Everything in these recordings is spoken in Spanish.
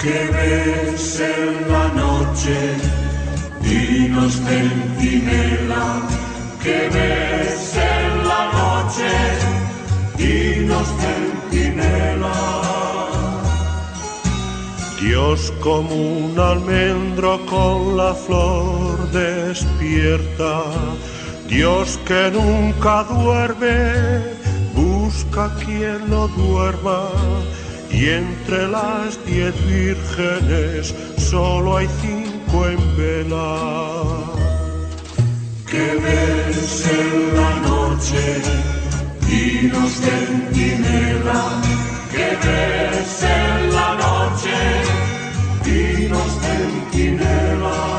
que ves en la noche, dinos centinela, que ves en la noche, dinos centinela. Dios como un almendro con la flor despierta, Dios que nunca duerme, busca quien no duerma y entre las diez vírgenes solo hay cinco en vela. Que ves en la noche, dinos centinela, que ves en la noche, dinos centinela.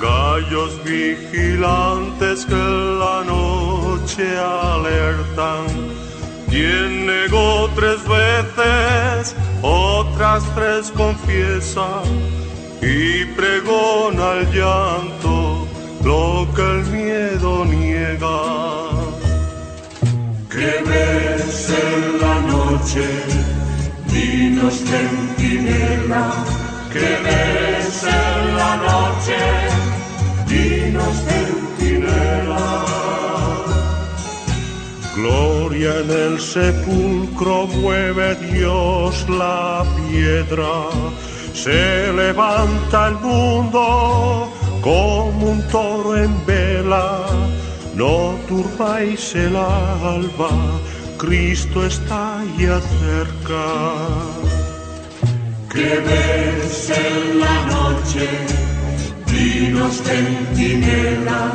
Gallos vigilantes que la noche alertan quien negó tres veces, otras tres confiesa y pregona el llanto lo que el miedo niega. Que ves en la noche, dinos centinela, que ves en la noche, Gloria en el sepulcro mueve Dios la piedra, se levanta el mundo como un toro en vela, no turbáis el alba, Cristo está ya cerca. Que ves en la noche, dinos centinela,